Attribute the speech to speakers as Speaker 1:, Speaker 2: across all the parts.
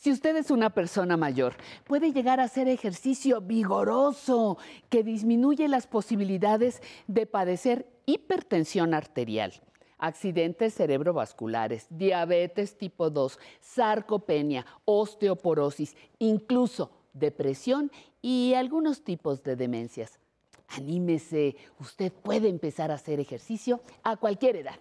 Speaker 1: Si usted es una persona mayor, puede llegar a hacer ejercicio vigoroso que disminuye las posibilidades de padecer hipertensión arterial, accidentes cerebrovasculares, diabetes tipo 2, sarcopenia, osteoporosis, incluso depresión y algunos tipos de demencias. Anímese, usted puede empezar a hacer ejercicio a cualquier edad.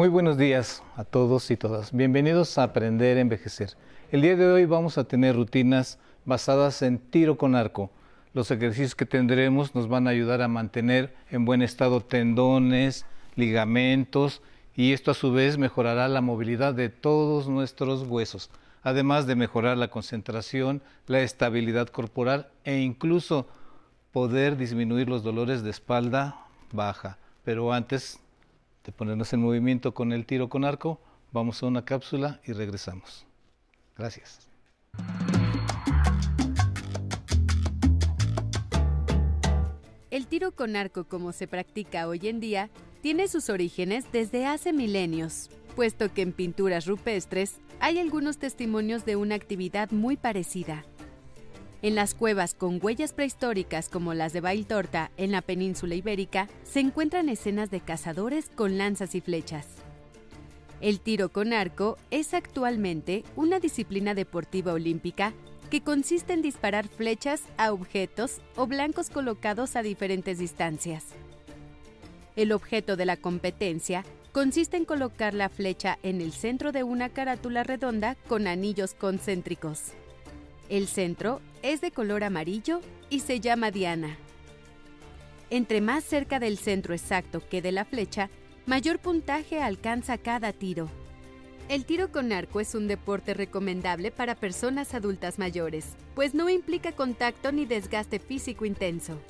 Speaker 2: Muy buenos días a todos y todas. Bienvenidos a Aprender a Envejecer. El día de hoy vamos a tener rutinas basadas en tiro con arco. Los ejercicios que tendremos nos van a ayudar a mantener en buen estado tendones, ligamentos y esto a su vez mejorará la movilidad de todos nuestros huesos, además de mejorar la concentración, la estabilidad corporal e incluso poder disminuir los dolores de espalda baja. Pero antes ponernos en movimiento con el tiro con arco, vamos a una cápsula y regresamos. Gracias.
Speaker 3: El tiro con arco como se practica hoy en día tiene sus orígenes desde hace milenios, puesto que en pinturas rupestres hay algunos testimonios de una actividad muy parecida. En las cuevas con huellas prehistóricas como las de Bailtorta en la península ibérica se encuentran escenas de cazadores con lanzas y flechas. El tiro con arco es actualmente una disciplina deportiva olímpica que consiste en disparar flechas a objetos o blancos colocados a diferentes distancias. El objeto de la competencia consiste en colocar la flecha en el centro de una carátula redonda con anillos concéntricos. El centro es de color amarillo y se llama diana. Entre más cerca del centro exacto que de la flecha, mayor puntaje alcanza cada tiro. El tiro con arco es un deporte recomendable para personas adultas mayores, pues no implica contacto ni desgaste físico intenso.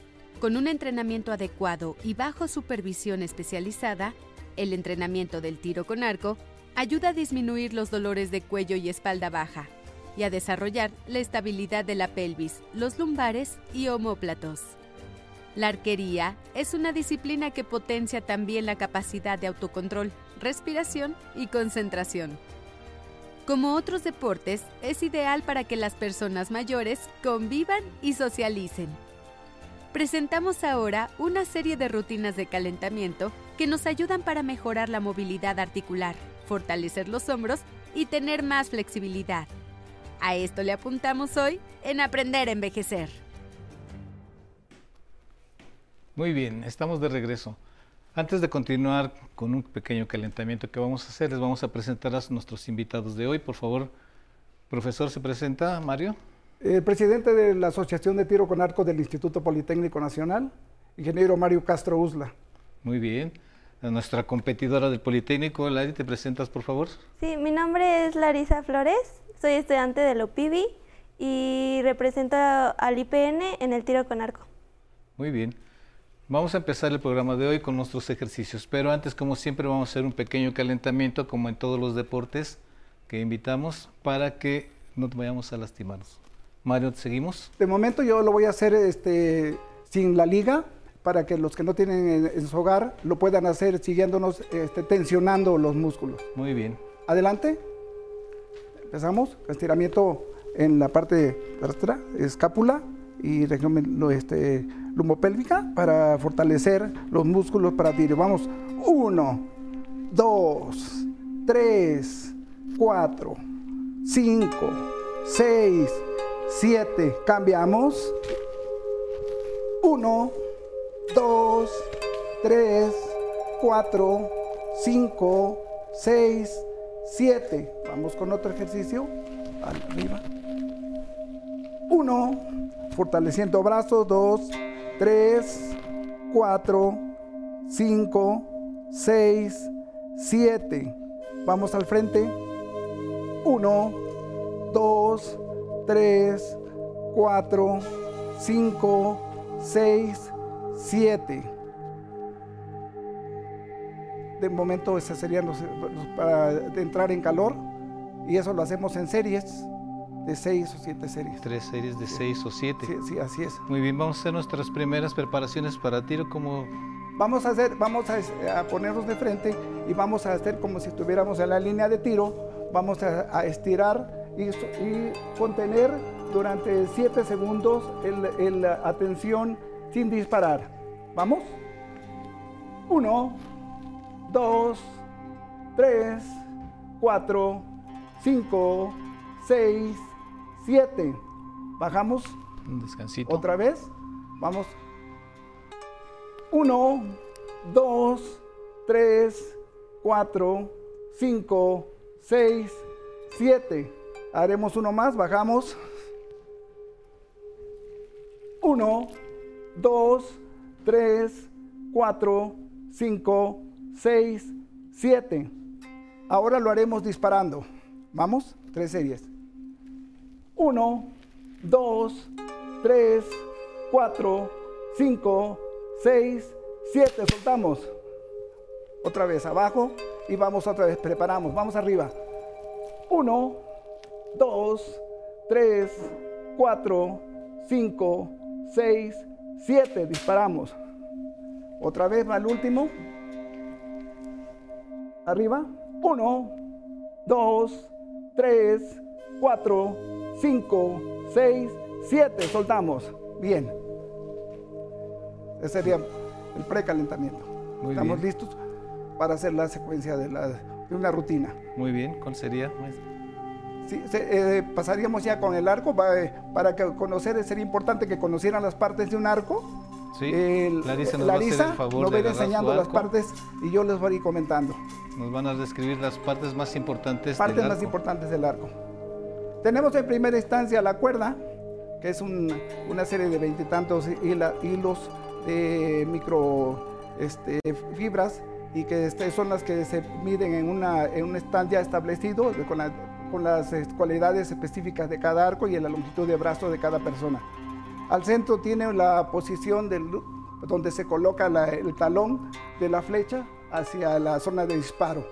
Speaker 3: Con un entrenamiento adecuado y bajo supervisión especializada, el entrenamiento del tiro con arco ayuda a disminuir los dolores de cuello y espalda baja, y a desarrollar la estabilidad de la pelvis, los lumbares y omóplatos. La arquería es una disciplina que potencia también la capacidad de autocontrol, respiración y concentración. Como otros deportes, es ideal para que las personas mayores convivan y socialicen. Presentamos ahora una serie de rutinas de calentamiento que nos ayudan para mejorar la movilidad articular, fortalecer los hombros y tener más flexibilidad. A esto le apuntamos hoy en Aprender a Envejecer.
Speaker 2: Muy bien, estamos de regreso. Antes de continuar con un pequeño calentamiento que vamos a hacer, les vamos a presentar a nuestros invitados de hoy. Por favor, profesor, ¿se presenta Mario?
Speaker 4: El presidente de la Asociación de Tiro con Arco del Instituto Politécnico Nacional, ingeniero Mario Castro Usla.
Speaker 2: Muy bien. A nuestra competidora del Politécnico, Lari, ¿te presentas, por favor?
Speaker 5: Sí, mi nombre es Larisa Flores, soy estudiante de OPIBI y represento al IPN en el tiro con arco.
Speaker 2: Muy bien. Vamos a empezar el programa de hoy con nuestros ejercicios, pero antes, como siempre, vamos a hacer un pequeño calentamiento, como en todos los deportes que invitamos, para que no vayamos a lastimarnos. Mario, ¿seguimos?
Speaker 4: De momento yo lo voy a hacer este, sin la liga, para que los que no tienen en, su hogar lo puedan hacer siguiéndonos, este, tensionando los músculos.
Speaker 2: Muy bien.
Speaker 4: Adelante. Empezamos, estiramiento en la parte de escápula y región este, lumopélvica para fortalecer los músculos para tirar. Vamos, uno, dos, tres, cuatro, cinco, seis, siete. Cambiamos. Uno, dos, tres, cuatro, cinco, seis, 7. Vamos con otro ejercicio. Arriba. 1. Fortaleciendo brazos. 2, 3, 4, 5, 6, 7. Vamos al frente. 1, 2, 3, 4, 5, 6, 7. De momento, esas serían los, para entrar en calor. Y eso lo hacemos en series de 6 o 7 series.
Speaker 2: Tres series de 6 o 7.
Speaker 4: Sí, sí, así es.
Speaker 2: Muy bien, vamos a hacer nuestras primeras preparaciones para tiro como...
Speaker 4: Vamos a hacer, vamos a, a ponernos de frente y vamos a hacer como si estuviéramos en la línea de tiro. Vamos a, a estirar y, y, contener durante 7 segundos el, el, atención sin disparar. ¿Vamos? 1, 2, 3, 4, 5, 6, 7. Bajamos.
Speaker 2: Un descansito.
Speaker 4: Otra vez. Vamos. 1, 2, 3, 4, 5, 6, 7. Haremos uno más. Bajamos. 1, 2, 3, 4, 5, 6, 7. Ahora lo haremos disparando. Vamos, tres series. 1, 2, 3, 4, 5, 6, 7. Soltamos. Otra vez abajo y vamos otra vez. Preparamos. Vamos arriba. 1, 2, 3, 4, 5, 6, 7. Disparamos. Otra vez va el último. Arriba. 1, 2, 3, 4, 5, 6, 7. Soltamos. Bien. Ese sería el precalentamiento.
Speaker 2: Muy
Speaker 4: Estamos
Speaker 2: bien.
Speaker 4: listos para hacer la secuencia de, la- de una rutina.
Speaker 2: Muy bien, ¿cuál sería? maestro?
Speaker 4: Sí, se- eh, pasaríamos ya con el arco. pa- eh, Para que conocer, sería importante que conocieran las partes de un arco.
Speaker 2: Sí,
Speaker 4: El-
Speaker 2: Larisa nos va a hacer
Speaker 4: Larisa
Speaker 2: favor
Speaker 4: nos va
Speaker 2: de
Speaker 4: a
Speaker 2: su
Speaker 4: enseñando las partes y yo les voy a ir comentando.
Speaker 2: Nos van a describir las partes más importantes
Speaker 4: partes
Speaker 2: del
Speaker 4: más
Speaker 2: arco.
Speaker 4: importantes del arco. Tenemos en primera instancia la cuerda, que es un- una serie de veintitantos hilos de micro este, fibras y que este, son las que se miden en, una, en un stand ya establecido con, la- con las eh, cualidades específicas de cada arco y en la longitud de brazo de cada persona. Al centro tiene la posición del, donde se coloca el talón de la flecha hacia la zona de disparo.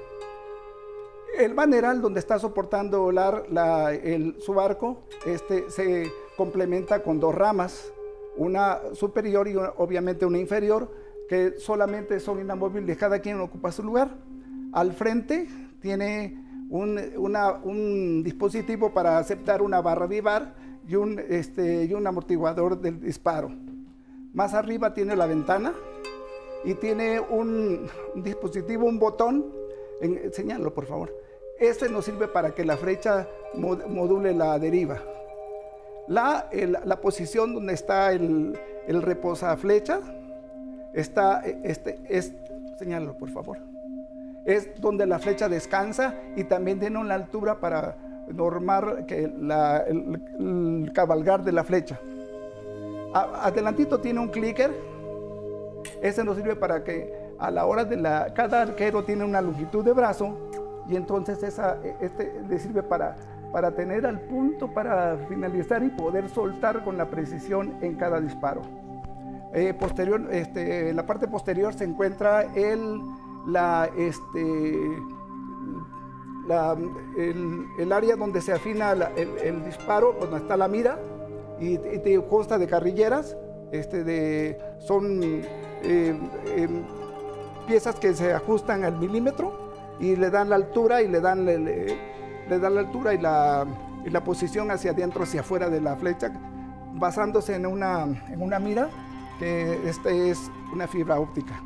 Speaker 4: El maneral donde está soportando la- el- su arco este, se complementa con dos ramas, una superior y obviamente una inferior, que solamente son inamovibles, cada quien ocupa su lugar. Al frente tiene un, un dispositivo para aceptar una barra vivar y un, este, y un amortiguador del disparo. Más arriba tiene la ventana y tiene un, dispositivo, un botón, en, enséñalo por favor. Este nos sirve para que la flecha mod- module la deriva. La, el- la posición donde está el, el reposaflecha está, eh, este, es, señálalo por favor, es donde la flecha descansa y también tiene una altura para normar que el cabalgar de la flecha. A- adelantito tiene un clicker, ese nos sirve para que a la hora de la, cada arquero tiene una longitud de brazo y entonces esa, este le sirve para, para tener al punto para finalizar y poder soltar con la precisión en cada disparo. Eh, posterior, este, en la parte posterior se encuentra el, la, este, la- el, el área donde se afina la- el, el disparo, donde está la mira, y, consta de carrilleras, este, de, son eh, em, piezas que se ajustan al milímetro y le dan la altura y le dan, le, le- dan la altura y la, y la posición hacia adentro, hacia afuera de la flecha, basándose en una, en una mira que este es una fibra óptica.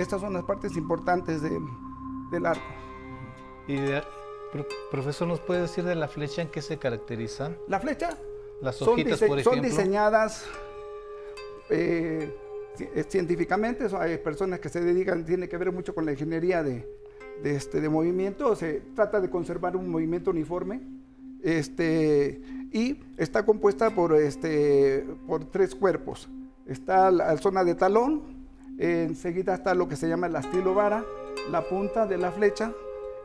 Speaker 4: Estas son las partes importantes del, del arco.
Speaker 2: Y de- pro- profesor, ¿nos puede decir de la flecha en qué se caracterizan?
Speaker 4: La flecha
Speaker 2: Las
Speaker 4: son,
Speaker 2: hojitas,
Speaker 4: dise-
Speaker 2: por
Speaker 4: son
Speaker 2: ejemplo.
Speaker 4: diseñadas eh, eh, científicamente, hay personas que se dedican, tiene que ver mucho con la ingeniería de, de, este, de movimiento, se trata de conservar un movimiento uniforme este, y está compuesta por, este, por tres cuerpos. Está la, la zona de talón, enseguida está lo que se llama el astilo vara, la punta de la flecha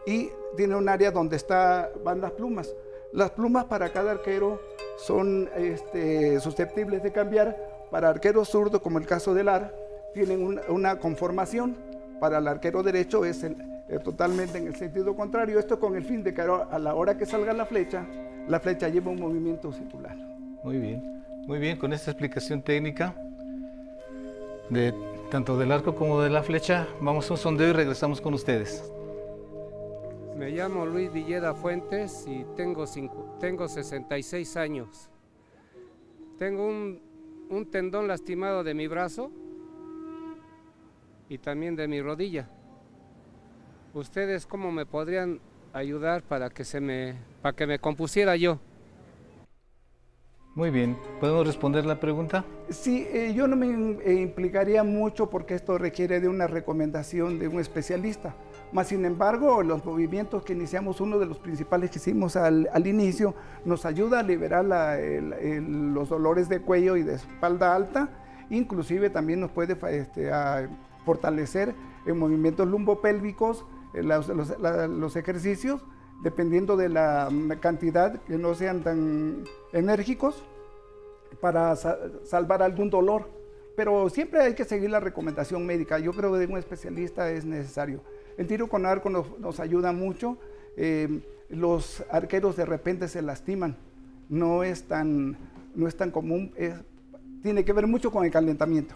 Speaker 4: y tiene un área donde está, van las plumas. Las plumas para cada arquero son este, susceptibles de cambiar. Para arquero zurdo, como el caso del AR, tienen una conformación. Para el arquero derecho es eh, totalmente en el sentido contrario. Esto con el fin de que a la hora que salga la flecha, la flecha lleva un movimiento circular.
Speaker 2: Muy bien, muy bien. Con esta explicación técnica de tanto del arco como de la flecha, vamos a un sondeo y regresamos con ustedes.
Speaker 6: Me llamo Luis Villeda Fuentes y tengo, tengo 66 años. Tengo un, un tendón lastimado de mi brazo y también de mi rodilla. ¿Ustedes cómo me podrían ayudar para que se me para que me compusiera yo?
Speaker 2: Muy bien, ¿podemos responder la pregunta?
Speaker 4: Sí, eh, yo no me eh, implicaría mucho porque esto requiere de una recomendación de un especialista. Más sin embargo, los movimientos que iniciamos, uno de los principales que hicimos al, inicio, nos ayuda a liberar los dolores de cuello y de espalda alta, inclusive también nos puede este, fortalecer en movimientos lumbopélvicos, eh, los, ejercicios, dependiendo de la cantidad, que no sean tan enérgicos, para salvar algún dolor. Pero siempre hay que seguir la recomendación médica. Yo creo que de un especialista es necesario. El tiro con arco nos, ayuda mucho. Eh, los arqueros de repente se lastiman. No es tan, no es tan común. tiene que ver mucho con el calentamiento.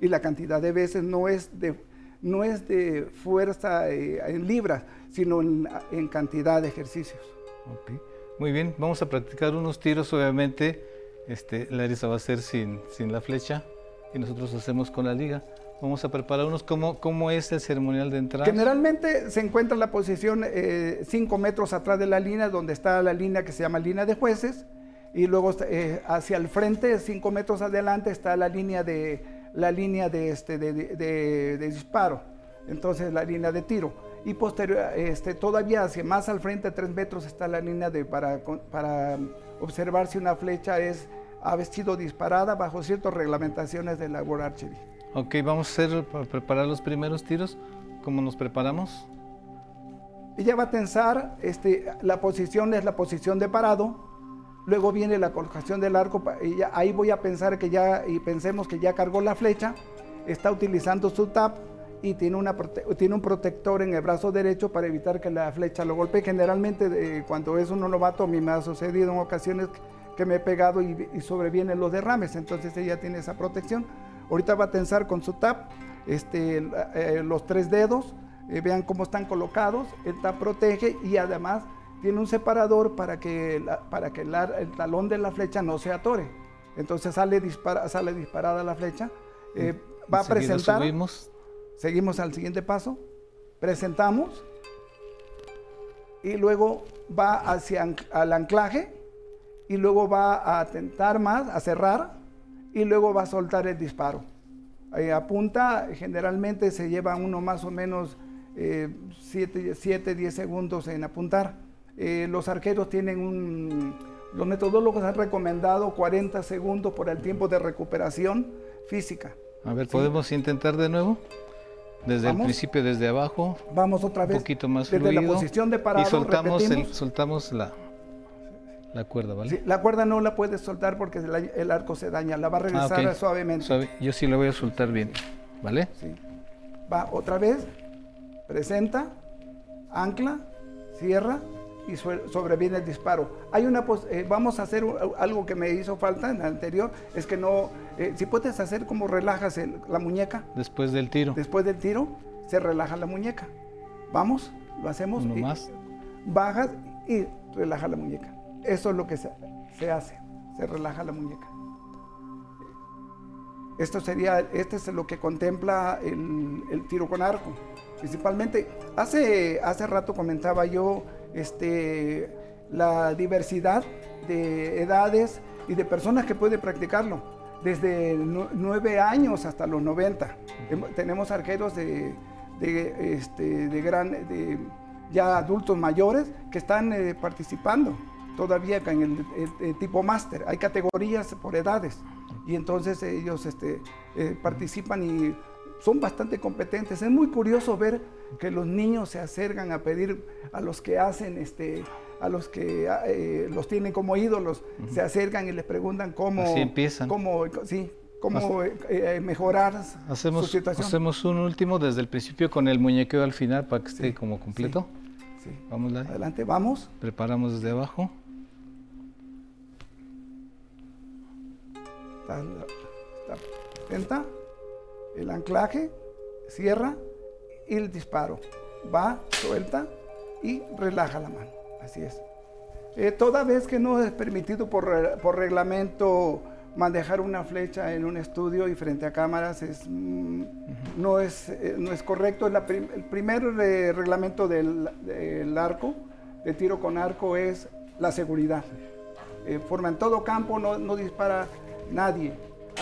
Speaker 4: Y la cantidad de veces no es de no es de fuerza eh, en libras, sino en, cantidad de ejercicios.
Speaker 2: Muy bien, vamos a practicar unos tiros, obviamente. Este, Larisa va a hacer sin, sin la flecha y nosotros hacemos con la liga. Vamos a preparar unos, ¿cómo, cómo es el ceremonial de entrada?
Speaker 4: Generalmente se encuentra en la posición 5 eh, metros atrás de la línea, donde está la línea que se llama línea de jueces, y luego eh, hacia el frente, 5 metros adelante, está la línea de, la línea de, este, de, disparo, entonces la línea de tiro. Y posterior, este, todavía hacia más al frente, tres metros, está la línea de, para, para observar si una flecha es, ha sido disparada bajo ciertas reglamentaciones de la War Archery.
Speaker 2: Ok, vamos a hacer, para preparar los primeros tiros. ¿Cómo nos preparamos?
Speaker 4: Ella va a tensar, este, la posición es la posición de parado, Luego viene la colocación del arco, y ahí voy a pensar que ya, y pensemos que ya cargó la flecha, está utilizando su tap y tiene, una, tiene un protector en el brazo derecho para evitar que la flecha lo golpee. Generalmente cuando es un novato, a mí me ha sucedido en ocasiones que me he pegado y, sobrevienen los derrames, entonces ella tiene esa protección. Ahorita va a tensar con su tap este, eh, los tres dedos, eh, vean cómo están colocados, el tap protege y además tiene un separador para que, para que el talón de la flecha no se atore. Entonces sale, dispara, sale disparada la flecha. Eh, va a presentar. Subimos. Seguimos al siguiente paso. Presentamos. Y luego va hacia al anclaje. Y luego va a tentar más, a cerrar. Y luego va a soltar el disparo. apunta, generalmente se lleva uno más o menos 7, eh, 10 segundos en apuntar. Eh, los arqueros tienen un... Los metodólogos han recomendado 40 segundos por el tiempo de recuperación física.
Speaker 2: A ver, ¿podemos intentar de nuevo? Desde el principio, desde abajo.
Speaker 4: Vamos otra vez.
Speaker 2: Un poquito más
Speaker 4: Desde la posición de parado,
Speaker 2: Y soltamos, soltamos la, la cuerda, ¿vale?
Speaker 4: la cuerda no la puedes soltar porque el, arco se daña. La va a ah, regresar suavemente.
Speaker 2: Yo sí la voy a soltar bien, ¿vale? Sí.
Speaker 4: Va otra vez. Presenta. Ancla. Cierra y sobreviene el disparo. Hay una eh, vamos a hacer algo que me hizo falta en el anterior, es que no, eh, si puedes hacer como relajas la muñeca.
Speaker 2: Después del tiro.
Speaker 4: Después del tiro, se relaja la muñeca. Vamos, lo hacemos.
Speaker 2: Uno más.
Speaker 4: Bajas y relaja la muñeca. Eso es lo que se, hace, se relaja la muñeca. Esto sería, este es lo que contempla el, el tiro con arco. Principalmente, hace, hace rato comentaba yo este, la diversidad de edades y de personas que pueden practicarlo, desde nueve años hasta los 90. Tenemos arqueros de, este, de gran, de ya adultos mayores que están eh, participando todavía en el, tipo máster. Hay categorías por edades y entonces ellos este, eh, participan y son bastante competentes. Es muy curioso ver que los niños se acercan a pedir a los que hacen este, a los que eh, los tienen como ídolos, se acercan y les preguntan cómo,
Speaker 2: empiezan.
Speaker 4: cómo, sí, cómo eh, eh, mejorar
Speaker 2: hacemos,
Speaker 4: su situación.
Speaker 2: Hacemos un último desde el principio con el muñequeo al final para que esté como completo.
Speaker 4: Sí,
Speaker 2: Vamos,
Speaker 4: Adelante, vamos.
Speaker 2: Preparamos desde abajo.
Speaker 4: Está, el anclaje, cierra y el disparo. Va, suelta y relaja la mano. Así es. Eh, toda vez que no es permitido por, reglamento manejar una flecha en un estudio y frente a cámaras es, mm, no, es, eh, no es correcto. el primer reglamento del, arco, de tiro con arco, es la seguridad. Eh, forma en todo campo, no, no, dispara nadie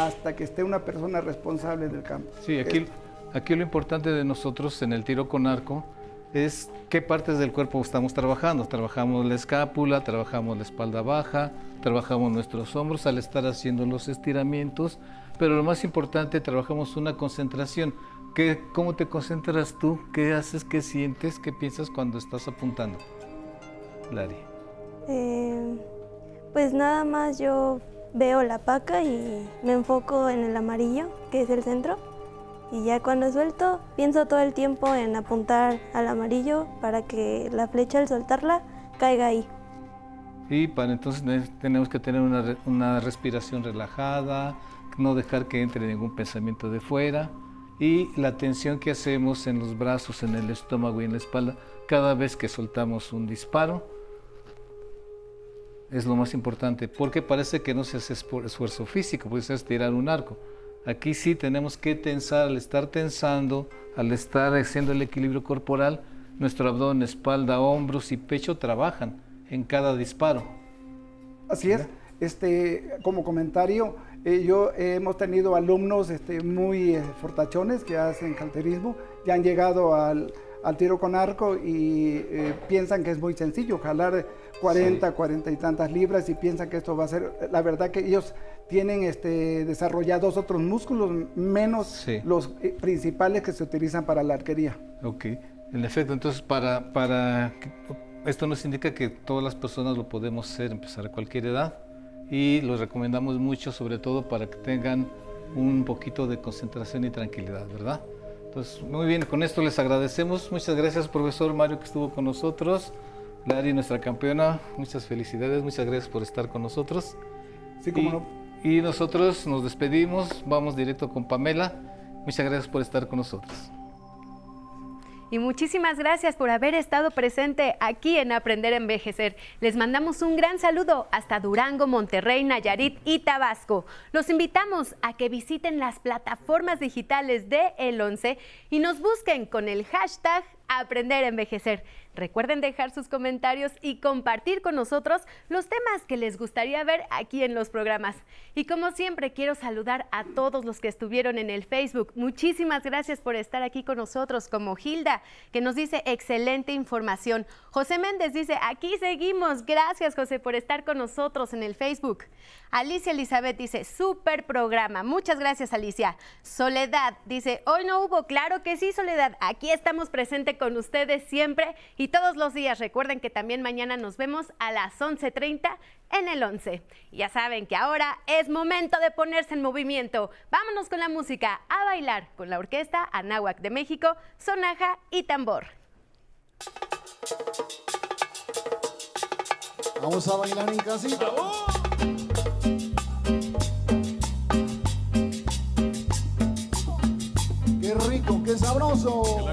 Speaker 4: hasta que esté una persona responsable del campo.
Speaker 2: Sí, aquí, aquí lo importante de nosotros en el tiro con arco es qué partes del cuerpo estamos trabajando. Trabajamos la escápula, trabajamos la espalda baja, trabajamos nuestros hombros al estar haciendo los estiramientos, pero lo más importante, trabajamos una concentración. ¿Qué, ¿Cómo te concentras tú? ¿Qué haces? ¿Qué sientes? ¿Qué piensas cuando estás apuntando? Lari.
Speaker 5: Eh, pues nada más yo veo la paca y me enfoco en el amarillo, que es el centro y ya cuando suelto pienso todo el tiempo en apuntar al amarillo para que la flecha al soltarla caiga ahí.
Speaker 2: Y para entonces tenemos que tener una, respiración relajada, no dejar que entre ningún pensamiento de fuera y la tensión que hacemos en los brazos, en el estómago y en la espalda cada vez que soltamos un disparo es lo más importante porque parece que no se hace esfuerzo físico, puede ser tirar un arco Aquí sí tenemos que tensar, al estar tensando, al estar haciendo el equilibrio corporal, nuestro abdomen, espalda, hombros y pecho trabajan en cada disparo.
Speaker 4: Así es. Este, como comentario, eh, yo hemos tenido alumnos este, muy eh, fortachones que hacen calterismo, ya han llegado al, tiro con arco y eh, piensan que es muy sencillo, jalar 40, 40 y tantas libras y piensan que esto va a ser, la verdad que ellos tienen este, desarrollados otros músculos menos los eh, principales que se utilizan para la arquería.
Speaker 2: Ok, en efecto, entonces para, para esto nos indica que todas las personas lo podemos hacer, empezar a cualquier edad y lo recomendamos mucho, sobre todo para que tengan un poquito de concentración y tranquilidad, ¿verdad? Entonces, muy bien, con esto les agradecemos. Muchas gracias, profesor Mario, que estuvo con nosotros. Lari, nuestra campeona, muchas felicidades, muchas gracias por estar con nosotros.
Speaker 4: Sí, como no
Speaker 2: y nosotros nos despedimos, vamos directo con Pamela. Muchas gracias por estar con nosotros.
Speaker 3: Y muchísimas gracias por haber estado presente aquí en Aprender a Envejecer. Les mandamos un gran saludo hasta Durango, Monterrey, Nayarit y Tabasco. Los invitamos a que visiten las plataformas digitales de El 11 y nos busquen con el hashtag Aprender a Envejecer. Recuerden dejar sus comentarios y compartir con nosotros los temas que les gustaría ver aquí en los programas. Y como siempre, quiero saludar a todos los que estuvieron en el Facebook. Muchísimas gracias por estar aquí con nosotros, como Hilda, que nos dice excelente información. José Méndez dice, aquí seguimos. Gracias, José, por estar con nosotros en el Facebook. Alicia Elizabeth dice, súper programa. Muchas gracias, Alicia. Soledad dice, hoy no hubo. Claro que sí, Soledad. Aquí estamos presentes con ustedes siempre todos los días. Recuerden que también mañana nos vemos a las 11.30 en el 11. Ya saben que ahora es momento de ponerse en movimiento. Vámonos con la música a bailar con la orquesta Anáhuac de México, Sonaja y Tambor.
Speaker 7: Vamos a bailar en casita. Qué rico, qué sabroso.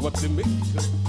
Speaker 8: Naguatemeca.
Speaker 7: Qué